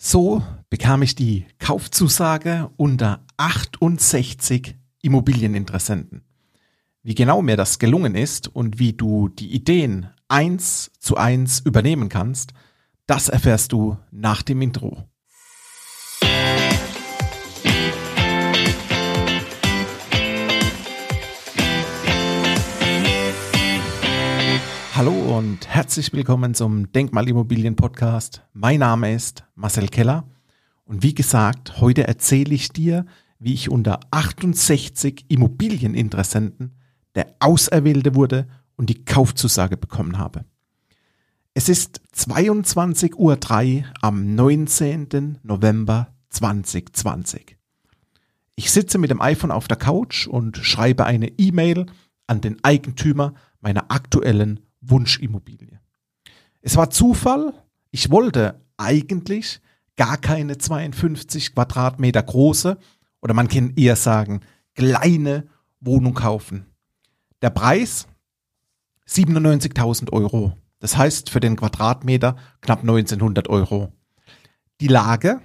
So bekam ich die Kaufzusage unter 68 Immobilieninteressenten. Wie genau mir das gelungen ist und wie du die Ideen eins zu eins übernehmen kannst, das erfährst du nach dem Intro. Hallo und herzlich willkommen zum Denkmalimmobilien Podcast. Mein Name ist Marcel Keller und wie gesagt, heute erzähle ich dir, wie ich unter 68 Immobilieninteressenten der Auserwählte wurde und die Kaufzusage bekommen habe. Es ist 22.03 Uhr am 19. November 2020. Ich sitze mit dem iPhone auf der Couch und schreibe eine E-Mail an den Eigentümer meiner aktuellen Wunschimmobilie. Es war Zufall. Ich wollte eigentlich gar keine 52 Quadratmeter große oder man kann eher sagen kleine Wohnung kaufen. Der Preis 97.000 Euro. Das heißt für den Quadratmeter knapp 1900 Euro. Die Lage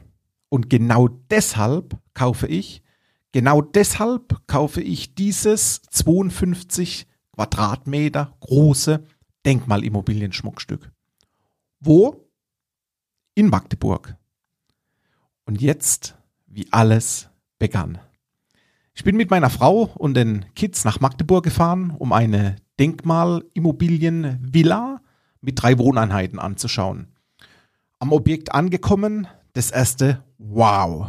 und genau deshalb kaufe ich, genau deshalb kaufe ich dieses 52 Quadratmeter große Denkmalimmobilienschmuckstück. Wo? In Magdeburg. Und jetzt, wie alles begann. Ich bin mit meiner Frau und den Kids nach Magdeburg gefahren, um eine Denkmalimmobilienvilla mit drei Wohneinheiten anzuschauen. Am Objekt angekommen, das erste Wow.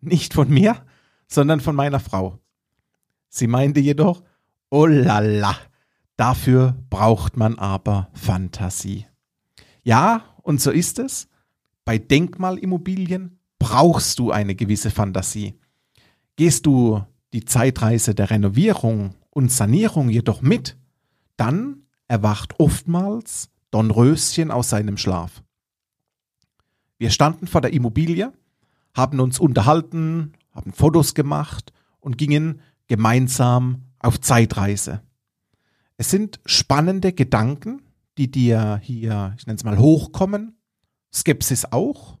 Nicht von mir, sondern von meiner Frau. Sie meinte jedoch, oh la la, Dafür braucht man aber Fantasie. Ja, und so ist es. Bei Denkmalimmobilien brauchst du eine gewisse Fantasie. Gehst du die Zeitreise der Renovierung und Sanierung jedoch mit, dann erwacht oftmals Don Röschen aus seinem Schlaf. Wir standen vor der Immobilie, haben uns unterhalten, haben Fotos gemacht und gingen gemeinsam auf Zeitreise. Es sind spannende Gedanken, die dir hier, ich nenne es mal, hochkommen. Skepsis auch,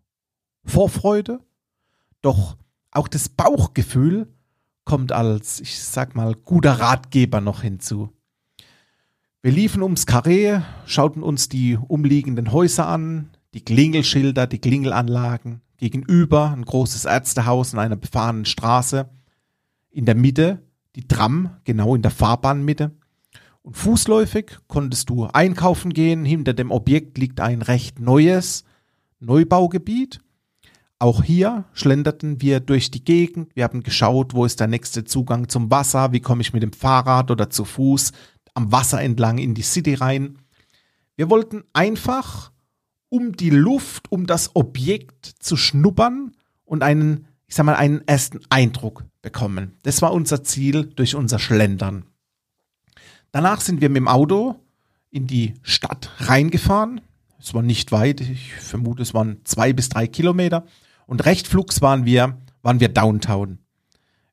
Vorfreude. Doch auch das Bauchgefühl kommt als, ich sag mal, guter Ratgeber noch hinzu. Wir liefen ums Karree, schauten uns die umliegenden Häuser an, die Klingelschilder, die Klingelanlagen, gegenüber ein großes Ärztehaus in einer befahrenen Straße, in der Mitte die Tram, genau in der Fahrbahnmitte. Und fußläufig konntest du einkaufen gehen. Hinter dem Objekt liegt ein recht neues Neubaugebiet. Auch hier schlenderten wir durch die Gegend. Wir haben geschaut, wo ist der nächste Zugang zum Wasser, wie komme ich mit dem Fahrrad oder zu Fuß am Wasser entlang in die City rein. Wir wollten einfach um die Luft, um das Objekt zu schnuppern und einen, ich sag mal, einen ersten Eindruck bekommen. Das war unser Ziel durch unser Schlendern. Danach sind wir mit dem Auto in die Stadt reingefahren. Es war nicht weit, ich vermute, es waren zwei bis drei Kilometer. Und recht flugs waren wir, waren wir downtown.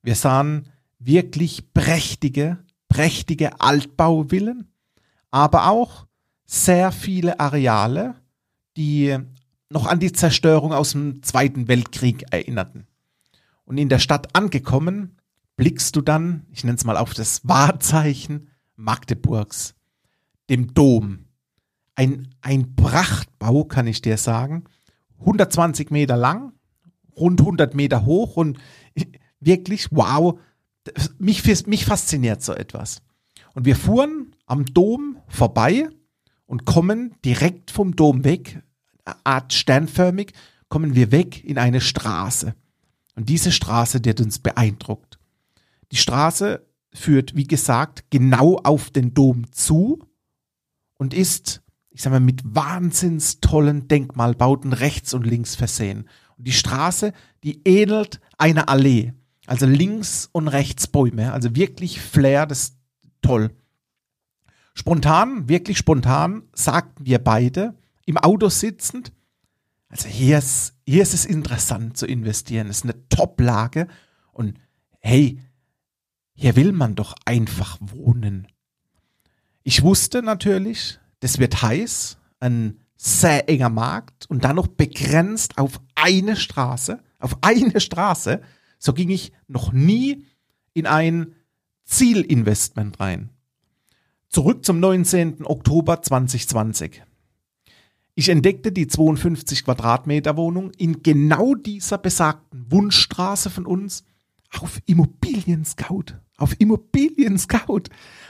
Wir sahen wirklich prächtige, prächtige Altbauvillen, aber auch sehr viele Areale, die noch an die Zerstörung aus dem Zweiten Weltkrieg erinnerten. Und in der Stadt angekommen, blickst du dann, ich nenne es mal auf das Wahrzeichen Magdeburgs, dem Dom. Ein, ein Prachtbau, kann ich dir sagen. 120 Meter lang, rund 100 Meter hoch und wirklich, wow, mich, mich fasziniert so etwas. Und wir fuhren am Dom vorbei und kommen direkt vom Dom weg, Art sternförmig, kommen wir weg in eine Straße. Und diese Straße, die hat uns beeindruckt. Die Straße führt, wie gesagt, genau auf den Dom zu und ist, ich sag mal, mit wahnsinns tollen Denkmalbauten rechts und links versehen. Und die Straße, die ähnelt einer Allee. Also links und rechts Bäume. Also wirklich Flair, das ist toll. Spontan, wirklich spontan, sagten wir beide, im Auto sitzend, also hier ist, hier ist es interessant zu investieren. Es ist eine Top-Lage. Und hey, hier will man doch einfach wohnen. Ich wusste natürlich, das wird heiß, ein sehr enger Markt und dann noch begrenzt auf eine Straße, auf eine Straße, so ging ich noch nie in ein Zielinvestment rein. Zurück zum 19. Oktober 2020. Ich entdeckte die 52 Quadratmeter Wohnung in genau dieser besagten Wunschstraße von uns auf Immobilien Scout. Auf Immobilien Scout.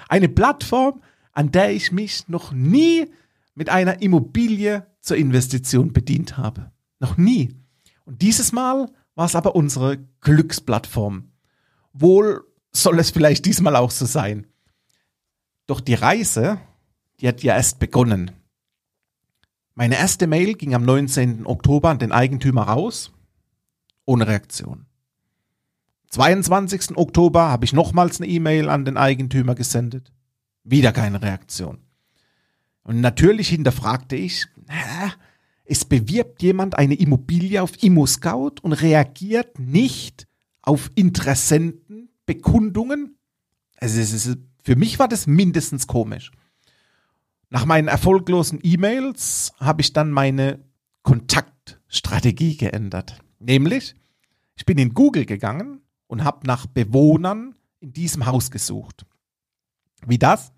Eine Plattform, an der ich mich noch nie mit einer Immobilie zur Investition bedient habe. Noch nie. Und dieses Mal war es aber unsere Glücksplattform. Wohl soll es vielleicht diesmal auch so sein. Doch die Reise, die hat ja erst begonnen. Meine erste Mail ging am 19. Oktober an den Eigentümer raus, ohne Reaktion. 22. Oktober habe ich nochmals eine E-Mail an den Eigentümer gesendet. Wieder keine Reaktion. Und natürlich hinterfragte ich, es bewirbt jemand eine Immobilie auf ImmoScout und reagiert nicht auf Interessentenbekundungen. Also ist, für mich war das mindestens komisch. Nach meinen erfolglosen E-Mails habe ich dann meine Kontaktstrategie geändert. Nämlich, ich bin in Google gegangen und habe nach Bewohnern in diesem Haus gesucht. Wie das?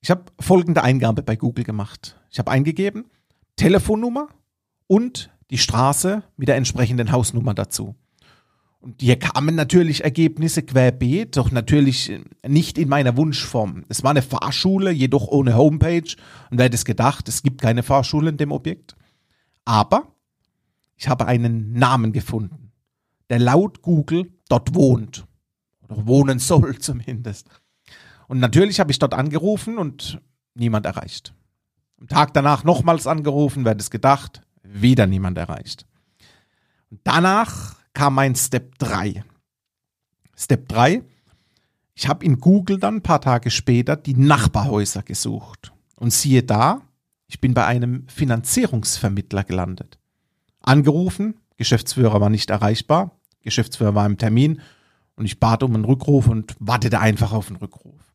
Ich habe folgende Eingabe bei Google gemacht. Ich habe eingegeben Telefonnummer und die Straße mit der entsprechenden Hausnummer dazu. Und hier kamen natürlich Ergebnisse querbeet, doch natürlich nicht in meiner Wunschform. Es war eine Fahrschule, jedoch ohne Homepage. Und wer hätte es gedacht, es gibt keine Fahrschule in dem Objekt. Aber ich habe einen Namen gefunden, der laut Google dort wohnt. Oder wohnen soll zumindest. Und natürlich habe ich dort angerufen und niemand erreicht. Am Tag danach nochmals angerufen, wer es gedacht, wieder niemand erreicht. Und danach kam mein Step 3. Step 3, ich habe in Google dann ein paar Tage später die Nachbarhäuser gesucht. Und siehe da, ich bin bei einem Finanzierungsvermittler gelandet. Angerufen, Geschäftsführer war nicht erreichbar, Geschäftsführer war im Termin und ich bat um einen Rückruf und wartete einfach auf einen Rückruf.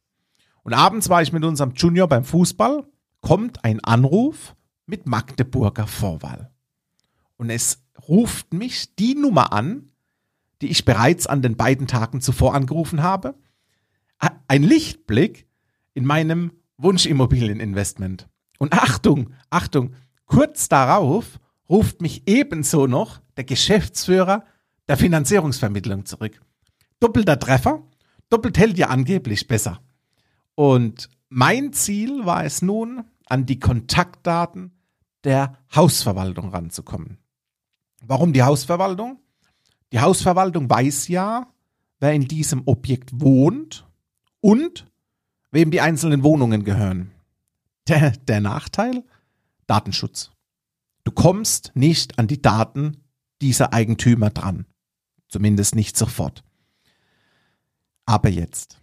Und abends war ich mit unserem Junior beim Fußball, kommt ein Anruf mit Magdeburger Vorwahl. Und es ruft mich die Nummer an, die ich bereits an den beiden Tagen zuvor angerufen habe. Ein Lichtblick in meinem Wunschimmobilieninvestment. Und Achtung, Achtung, kurz darauf ruft mich ebenso noch der Geschäftsführer der Finanzierungsvermittlung zurück. Doppelter Treffer, doppelt hält ja angeblich besser. Und mein Ziel war es nun, an die Kontaktdaten der Hausverwaltung ranzukommen. Warum die Hausverwaltung? Die Hausverwaltung weiß ja, wer in diesem Objekt wohnt und wem die einzelnen Wohnungen gehören. Der, der Nachteil? Datenschutz. Du kommst nicht an die Daten dieser Eigentümer dran. Zumindest nicht sofort. Aber jetzt.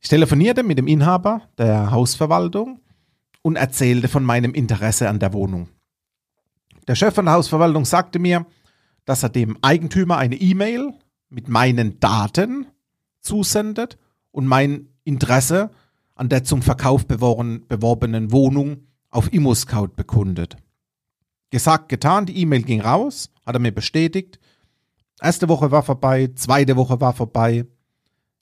Ich telefonierte mit dem Inhaber der Hausverwaltung und erzählte von meinem Interesse an der Wohnung. Der Chef von der Hausverwaltung sagte mir, dass er dem Eigentümer eine E-Mail mit meinen Daten zusendet und mein Interesse an der zum Verkauf beworbenen Wohnung auf ImmoScout bekundet. Gesagt, getan, die E-Mail ging raus, hat er mir bestätigt. Erste Woche war vorbei, zweite Woche war vorbei.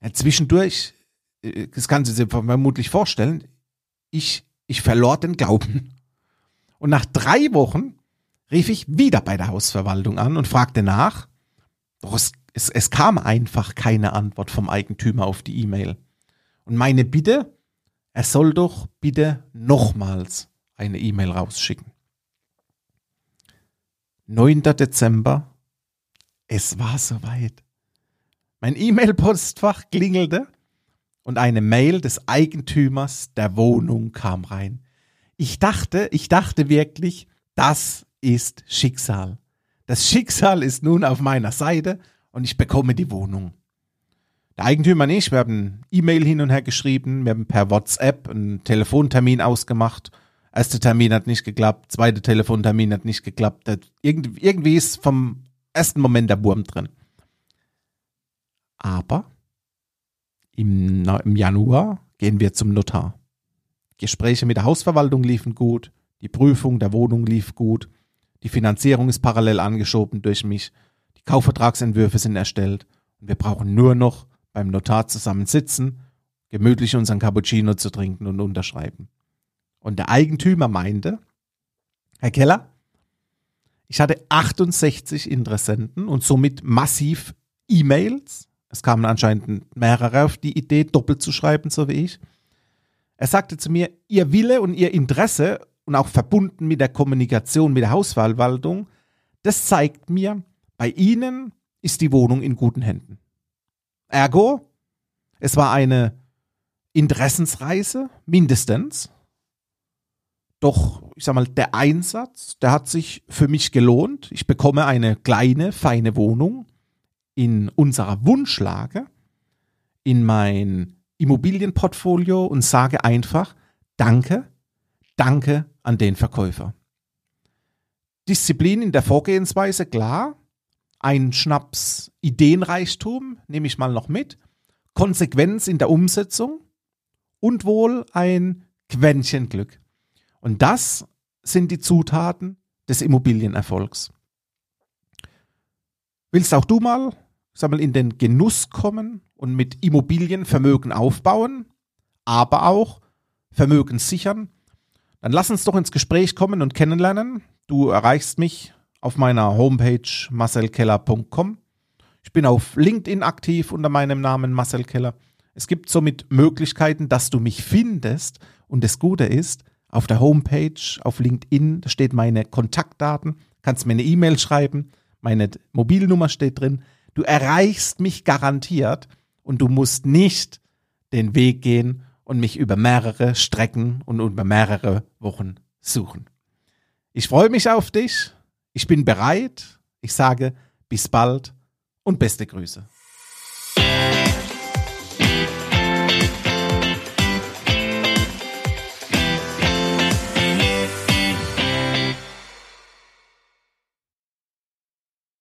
Ja, zwischendurch äh, das kann Sie sich vermutlich vorstellen, ich, ich verlor den Glauben. Und nach drei Wochen rief ich wieder bei der Hausverwaltung an und fragte nach. Doch es, es, es kam einfach keine Antwort vom Eigentümer auf die E-Mail. Und meine Bitte, er soll doch bitte nochmals eine E-Mail rausschicken. 9. Dezember, es war soweit. Mein E-Mail-Postfach klingelte und eine Mail des Eigentümers der Wohnung kam rein. Ich dachte, ich dachte wirklich, das ist Schicksal. Das Schicksal ist nun auf meiner Seite und ich bekomme die Wohnung. Der Eigentümer und ich, wir haben E-Mail hin und her geschrieben, wir haben per WhatsApp einen Telefontermin ausgemacht. Erster Termin hat nicht geklappt, zweiter Telefontermin hat nicht geklappt. Irgendwie ist vom ersten Moment der Wurm drin. Aber im, Im Januar gehen wir zum Notar. Gespräche mit der Hausverwaltung liefen gut, die Prüfung der Wohnung lief gut, Die Finanzierung ist parallel angeschoben durch mich. Die Kaufvertragsentwürfe sind erstellt. Und wir brauchen nur noch beim Notar zusammen sitzen, gemütlich unseren Cappuccino zu trinken und unterschreiben. Und der Eigentümer meinte, Herr Keller, ich hatte 68 Interessenten und somit massiv E-Mails. Es kamen anscheinend mehrere auf die Idee, doppelt zu schreiben, so wie ich. Er sagte zu mir, Ihr Wille und Ihr Interesse und auch verbunden mit der Kommunikation mit der Hausverwaltung, das zeigt mir, bei Ihnen ist die Wohnung in guten Händen. Ergo, es war eine Interessensreise, mindestens. Doch, ich sag mal, der Einsatz, der hat sich für mich gelohnt. Ich bekomme eine kleine, feine Wohnung in unserer Wunschlage, in mein Immobilienportfolio und sage einfach, danke, danke an den Verkäufer. Disziplin in der Vorgehensweise, klar. Ein Schnaps Ideenreichtum, nehme ich mal noch mit. Konsequenz in der Umsetzung und wohl ein Quäntchen Glück. Und das sind die Zutaten des Immobilienerfolgs. Willst auch du mal, sag mal, in den Genuss kommen und mit Immobilien Vermögen aufbauen, aber auch Vermögen sichern? Dann lass uns doch ins Gespräch kommen und kennenlernen. Du erreichst mich auf meiner Homepage marcelkeller.com. Ich bin auf LinkedIn aktiv unter meinem Namen Marcel Keller. Es gibt somit Möglichkeiten, dass du mich findest. Und das Gute ist, auf der Homepage, auf LinkedIn, da steht meine Kontaktdaten, kannst mir eine E-Mail schreiben, meine Mobilnummer steht drin. Du erreichst mich garantiert und du musst nicht den Weg gehen und mich über mehrere Strecken und über mehrere Wochen suchen. Ich freue mich auf dich. Ich bin bereit. Ich sage bis bald und beste Grüße.